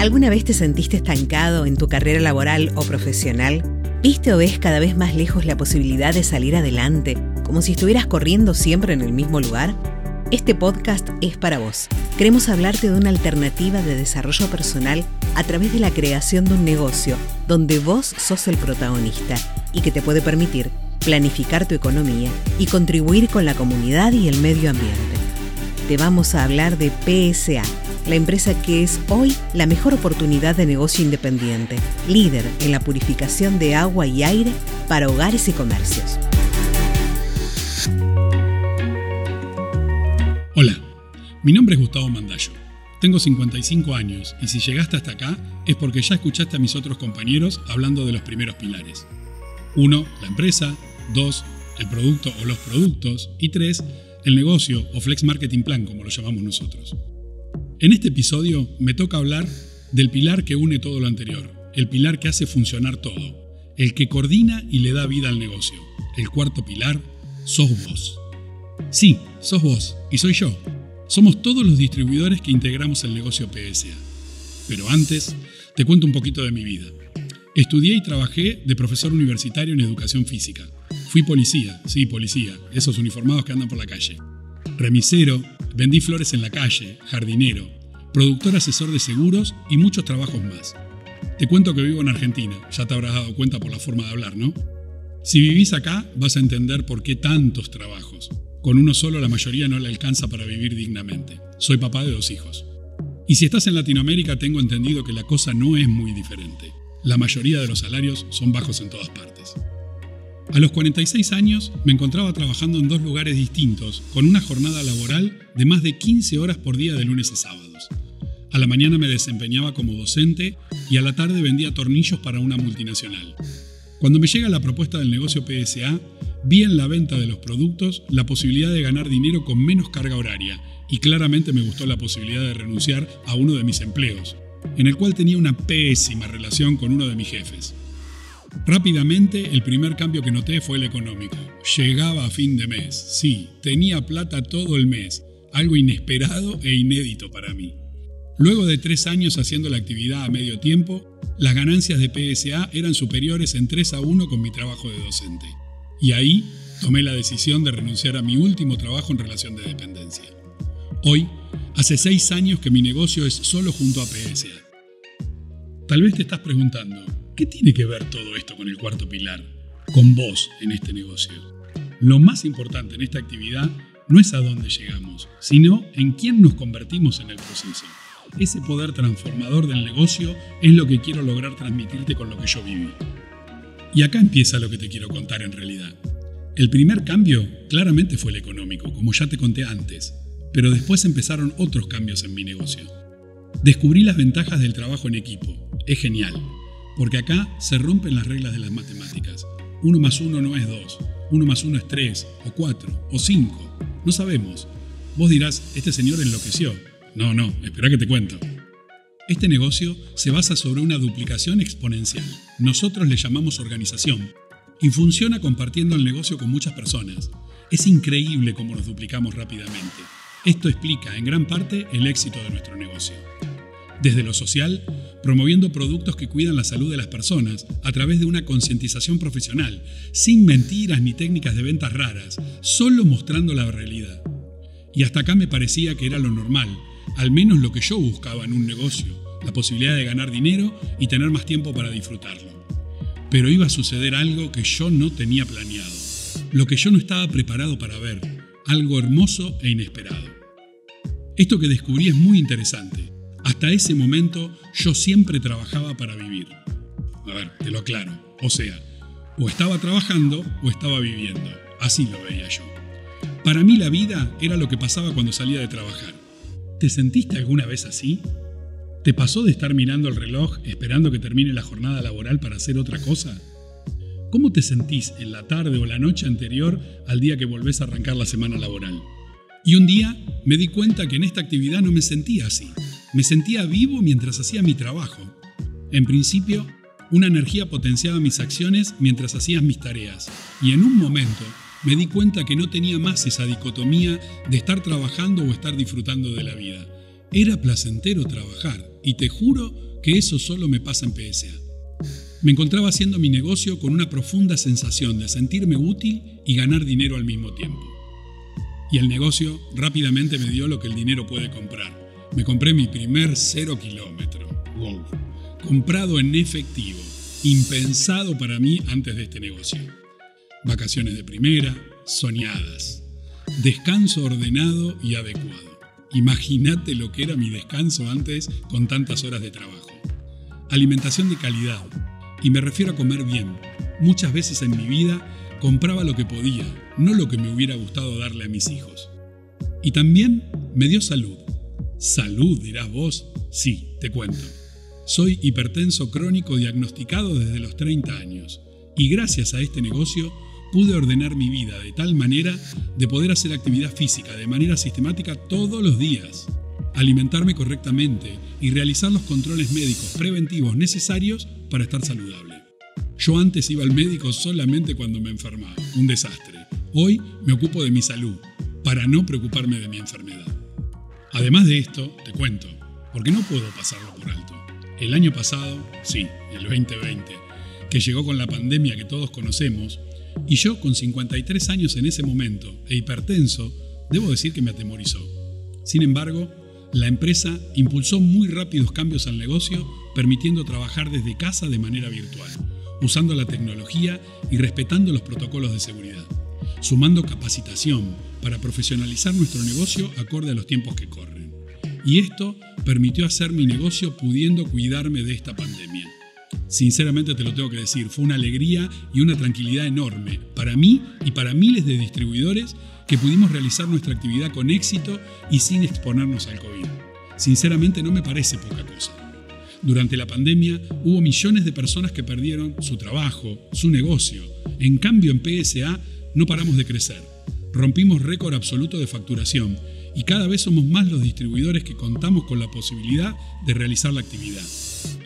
¿Alguna vez te sentiste estancado en tu carrera laboral o profesional? ¿Viste o ves cada vez más lejos la posibilidad de salir adelante, como si estuvieras corriendo siempre en el mismo lugar? Este podcast es para vos. Queremos hablarte de una alternativa de desarrollo personal a través de la creación de un negocio donde vos sos el protagonista y que te puede permitir planificar tu economía y contribuir con la comunidad y el medio ambiente. Te vamos a hablar de PSA la empresa que es hoy la mejor oportunidad de negocio independiente, líder en la purificación de agua y aire para hogares y comercios. Hola, mi nombre es Gustavo Mandallo. Tengo 55 años y si llegaste hasta acá es porque ya escuchaste a mis otros compañeros hablando de los primeros pilares. 1. La empresa. 2. El producto o los productos. Y 3. El negocio o flex marketing plan como lo llamamos nosotros. En este episodio me toca hablar del pilar que une todo lo anterior, el pilar que hace funcionar todo, el que coordina y le da vida al negocio. El cuarto pilar, sos vos. Sí, sos vos y soy yo. Somos todos los distribuidores que integramos el negocio PSA. Pero antes, te cuento un poquito de mi vida. Estudié y trabajé de profesor universitario en educación física. Fui policía, sí, policía, esos uniformados que andan por la calle. Remisero, Vendí flores en la calle, jardinero, productor asesor de seguros y muchos trabajos más. Te cuento que vivo en Argentina, ya te habrás dado cuenta por la forma de hablar, ¿no? Si vivís acá, vas a entender por qué tantos trabajos. Con uno solo la mayoría no le alcanza para vivir dignamente. Soy papá de dos hijos. Y si estás en Latinoamérica, tengo entendido que la cosa no es muy diferente. La mayoría de los salarios son bajos en todas partes. A los 46 años me encontraba trabajando en dos lugares distintos, con una jornada laboral de más de 15 horas por día de lunes a sábados. A la mañana me desempeñaba como docente y a la tarde vendía tornillos para una multinacional. Cuando me llega la propuesta del negocio PSA, vi en la venta de los productos la posibilidad de ganar dinero con menos carga horaria y claramente me gustó la posibilidad de renunciar a uno de mis empleos, en el cual tenía una pésima relación con uno de mis jefes. Rápidamente, el primer cambio que noté fue el económico. Llegaba a fin de mes. Sí, tenía plata todo el mes, algo inesperado e inédito para mí. Luego de tres años haciendo la actividad a medio tiempo, las ganancias de PSA eran superiores en 3 a 1 con mi trabajo de docente. Y ahí tomé la decisión de renunciar a mi último trabajo en relación de dependencia. Hoy, hace seis años que mi negocio es solo junto a PSA. Tal vez te estás preguntando, ¿Qué tiene que ver todo esto con el cuarto pilar? Con vos en este negocio. Lo más importante en esta actividad no es a dónde llegamos, sino en quién nos convertimos en el proceso. Ese poder transformador del negocio es lo que quiero lograr transmitirte con lo que yo viví. Y acá empieza lo que te quiero contar en realidad. El primer cambio claramente fue el económico, como ya te conté antes, pero después empezaron otros cambios en mi negocio. Descubrí las ventajas del trabajo en equipo. Es genial. Porque acá se rompen las reglas de las matemáticas. Uno más uno no es dos, uno más uno es tres, o cuatro, o cinco. No sabemos. Vos dirás, este señor enloqueció. No, no, espera que te cuento. Este negocio se basa sobre una duplicación exponencial. Nosotros le llamamos organización. Y funciona compartiendo el negocio con muchas personas. Es increíble cómo nos duplicamos rápidamente. Esto explica en gran parte el éxito de nuestro negocio. Desde lo social, promoviendo productos que cuidan la salud de las personas a través de una concientización profesional, sin mentiras ni técnicas de ventas raras, solo mostrando la realidad. Y hasta acá me parecía que era lo normal, al menos lo que yo buscaba en un negocio, la posibilidad de ganar dinero y tener más tiempo para disfrutarlo. Pero iba a suceder algo que yo no tenía planeado, lo que yo no estaba preparado para ver, algo hermoso e inesperado. Esto que descubrí es muy interesante hasta ese momento yo siempre trabajaba para vivir. A ver, te lo aclaro. O sea, o estaba trabajando o estaba viviendo. Así lo veía yo. Para mí la vida era lo que pasaba cuando salía de trabajar. ¿Te sentiste alguna vez así? ¿Te pasó de estar mirando el reloj esperando que termine la jornada laboral para hacer otra cosa? ¿Cómo te sentís en la tarde o la noche anterior al día que volvés a arrancar la semana laboral? Y un día me di cuenta que en esta actividad no me sentía así. Me sentía vivo mientras hacía mi trabajo. En principio, una energía potenciaba mis acciones mientras hacías mis tareas. Y en un momento me di cuenta que no tenía más esa dicotomía de estar trabajando o estar disfrutando de la vida. Era placentero trabajar y te juro que eso solo me pasa en PSA. Me encontraba haciendo mi negocio con una profunda sensación de sentirme útil y ganar dinero al mismo tiempo. Y el negocio rápidamente me dio lo que el dinero puede comprar. Me compré mi primer cero kilómetro. Wow. Comprado en efectivo. Impensado para mí antes de este negocio. Vacaciones de primera, soñadas. Descanso ordenado y adecuado. Imagínate lo que era mi descanso antes con tantas horas de trabajo. Alimentación de calidad. Y me refiero a comer bien. Muchas veces en mi vida compraba lo que podía, no lo que me hubiera gustado darle a mis hijos. Y también me dio salud. Salud, dirás vos. Sí, te cuento. Soy hipertenso crónico diagnosticado desde los 30 años y gracias a este negocio pude ordenar mi vida de tal manera de poder hacer actividad física de manera sistemática todos los días, alimentarme correctamente y realizar los controles médicos preventivos necesarios para estar saludable. Yo antes iba al médico solamente cuando me enfermaba, un desastre. Hoy me ocupo de mi salud, para no preocuparme de mi enfermedad. Además de esto, te cuento, porque no puedo pasarlo por alto. El año pasado, sí, el 2020, que llegó con la pandemia que todos conocemos, y yo con 53 años en ese momento e hipertenso, debo decir que me atemorizó. Sin embargo, la empresa impulsó muy rápidos cambios al negocio, permitiendo trabajar desde casa de manera virtual usando la tecnología y respetando los protocolos de seguridad, sumando capacitación para profesionalizar nuestro negocio acorde a los tiempos que corren. Y esto permitió hacer mi negocio pudiendo cuidarme de esta pandemia. Sinceramente te lo tengo que decir, fue una alegría y una tranquilidad enorme para mí y para miles de distribuidores que pudimos realizar nuestra actividad con éxito y sin exponernos al COVID. Sinceramente no me parece poca cosa. Durante la pandemia hubo millones de personas que perdieron su trabajo, su negocio. En cambio, en PSA no paramos de crecer. Rompimos récord absoluto de facturación y cada vez somos más los distribuidores que contamos con la posibilidad de realizar la actividad.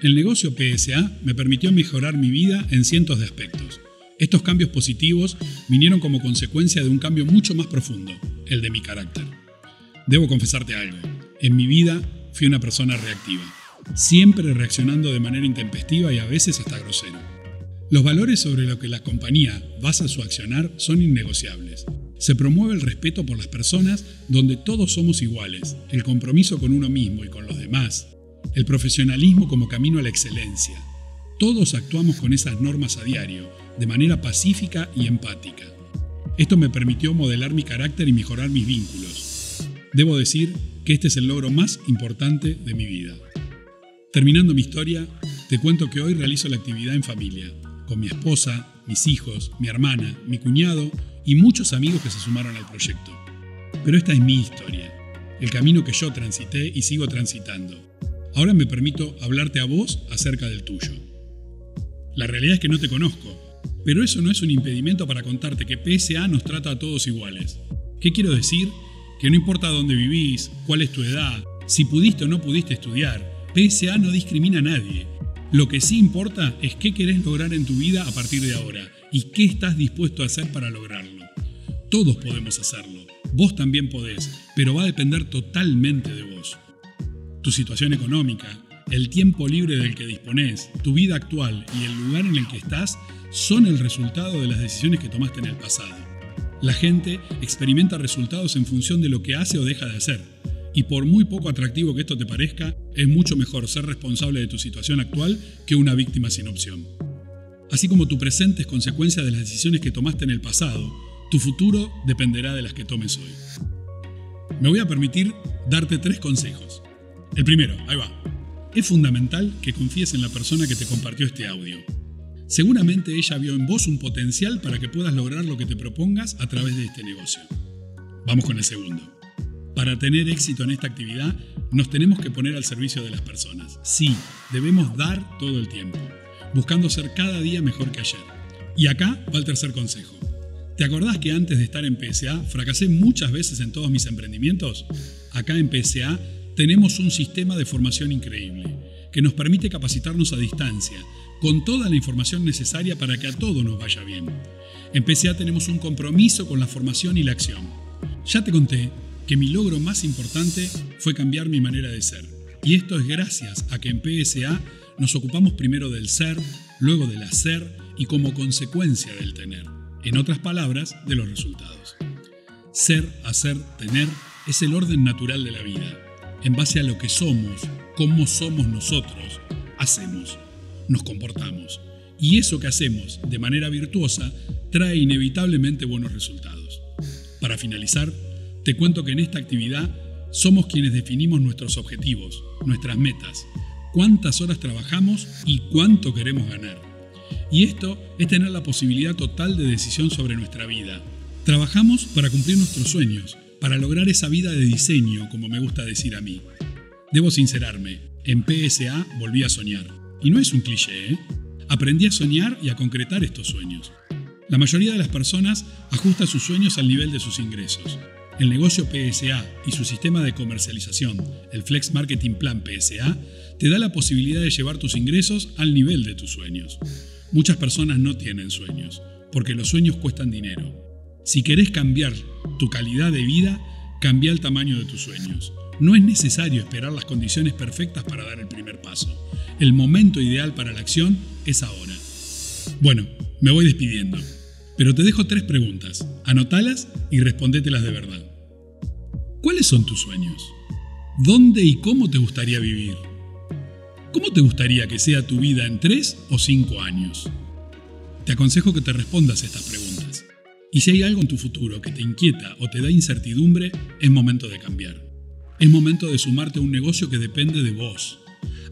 El negocio PSA me permitió mejorar mi vida en cientos de aspectos. Estos cambios positivos vinieron como consecuencia de un cambio mucho más profundo, el de mi carácter. Debo confesarte algo, en mi vida fui una persona reactiva siempre reaccionando de manera intempestiva y a veces hasta grosero. Los valores sobre los que la compañía basa su accionar son innegociables. Se promueve el respeto por las personas donde todos somos iguales, el compromiso con uno mismo y con los demás, el profesionalismo como camino a la excelencia. Todos actuamos con esas normas a diario, de manera pacífica y empática. Esto me permitió modelar mi carácter y mejorar mis vínculos. Debo decir que este es el logro más importante de mi vida. Terminando mi historia, te cuento que hoy realizo la actividad en familia, con mi esposa, mis hijos, mi hermana, mi cuñado y muchos amigos que se sumaron al proyecto. Pero esta es mi historia, el camino que yo transité y sigo transitando. Ahora me permito hablarte a vos acerca del tuyo. La realidad es que no te conozco, pero eso no es un impedimento para contarte que PSA nos trata a todos iguales. ¿Qué quiero decir? Que no importa dónde vivís, cuál es tu edad, si pudiste o no pudiste estudiar, PSA no discrimina a nadie. Lo que sí importa es qué querés lograr en tu vida a partir de ahora y qué estás dispuesto a hacer para lograrlo. Todos podemos hacerlo, vos también podés, pero va a depender totalmente de vos. Tu situación económica, el tiempo libre del que disponés, tu vida actual y el lugar en el que estás son el resultado de las decisiones que tomaste en el pasado. La gente experimenta resultados en función de lo que hace o deja de hacer y por muy poco atractivo que esto te parezca, es mucho mejor ser responsable de tu situación actual que una víctima sin opción. Así como tu presente es consecuencia de las decisiones que tomaste en el pasado, tu futuro dependerá de las que tomes hoy. Me voy a permitir darte tres consejos. El primero, ahí va. Es fundamental que confíes en la persona que te compartió este audio. Seguramente ella vio en vos un potencial para que puedas lograr lo que te propongas a través de este negocio. Vamos con el segundo. Para tener éxito en esta actividad, nos tenemos que poner al servicio de las personas. Sí, debemos dar todo el tiempo, buscando ser cada día mejor que ayer. Y acá va el tercer consejo. ¿Te acordás que antes de estar en PSA fracasé muchas veces en todos mis emprendimientos? Acá en PSA tenemos un sistema de formación increíble que nos permite capacitarnos a distancia, con toda la información necesaria para que a todo nos vaya bien. En PSA tenemos un compromiso con la formación y la acción. Ya te conté que mi logro más importante fue cambiar mi manera de ser. Y esto es gracias a que en PSA nos ocupamos primero del ser, luego del hacer y como consecuencia del tener. En otras palabras, de los resultados. Ser, hacer, tener es el orden natural de la vida. En base a lo que somos, cómo somos nosotros, hacemos, nos comportamos. Y eso que hacemos de manera virtuosa trae inevitablemente buenos resultados. Para finalizar, te cuento que en esta actividad somos quienes definimos nuestros objetivos, nuestras metas, cuántas horas trabajamos y cuánto queremos ganar. Y esto es tener la posibilidad total de decisión sobre nuestra vida. Trabajamos para cumplir nuestros sueños, para lograr esa vida de diseño, como me gusta decir a mí. Debo sincerarme, en PSA volví a soñar. Y no es un cliché, ¿eh? Aprendí a soñar y a concretar estos sueños. La mayoría de las personas ajusta sus sueños al nivel de sus ingresos. El negocio PSA y su sistema de comercialización, el Flex Marketing Plan PSA, te da la posibilidad de llevar tus ingresos al nivel de tus sueños. Muchas personas no tienen sueños, porque los sueños cuestan dinero. Si querés cambiar tu calidad de vida, cambia el tamaño de tus sueños. No es necesario esperar las condiciones perfectas para dar el primer paso. El momento ideal para la acción es ahora. Bueno, me voy despidiendo. Pero te dejo tres preguntas. Anotalas y respondételas de verdad. ¿Cuáles son tus sueños? ¿Dónde y cómo te gustaría vivir? ¿Cómo te gustaría que sea tu vida en tres o cinco años? Te aconsejo que te respondas estas preguntas. Y si hay algo en tu futuro que te inquieta o te da incertidumbre, es momento de cambiar. Es momento de sumarte a un negocio que depende de vos,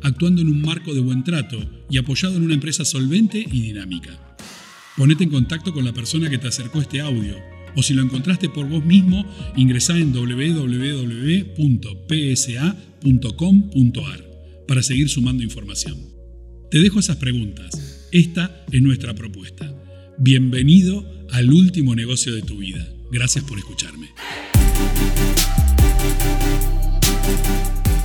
actuando en un marco de buen trato y apoyado en una empresa solvente y dinámica. Ponete en contacto con la persona que te acercó este audio o si lo encontraste por vos mismo, ingresá en www.psa.com.ar para seguir sumando información. Te dejo esas preguntas. Esta es nuestra propuesta. Bienvenido al último negocio de tu vida. Gracias por escucharme.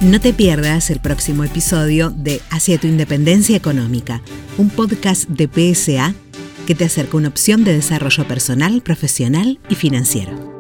No te pierdas el próximo episodio de Hacia tu Independencia Económica, un podcast de PSA que te acerca una opción de desarrollo personal, profesional y financiero.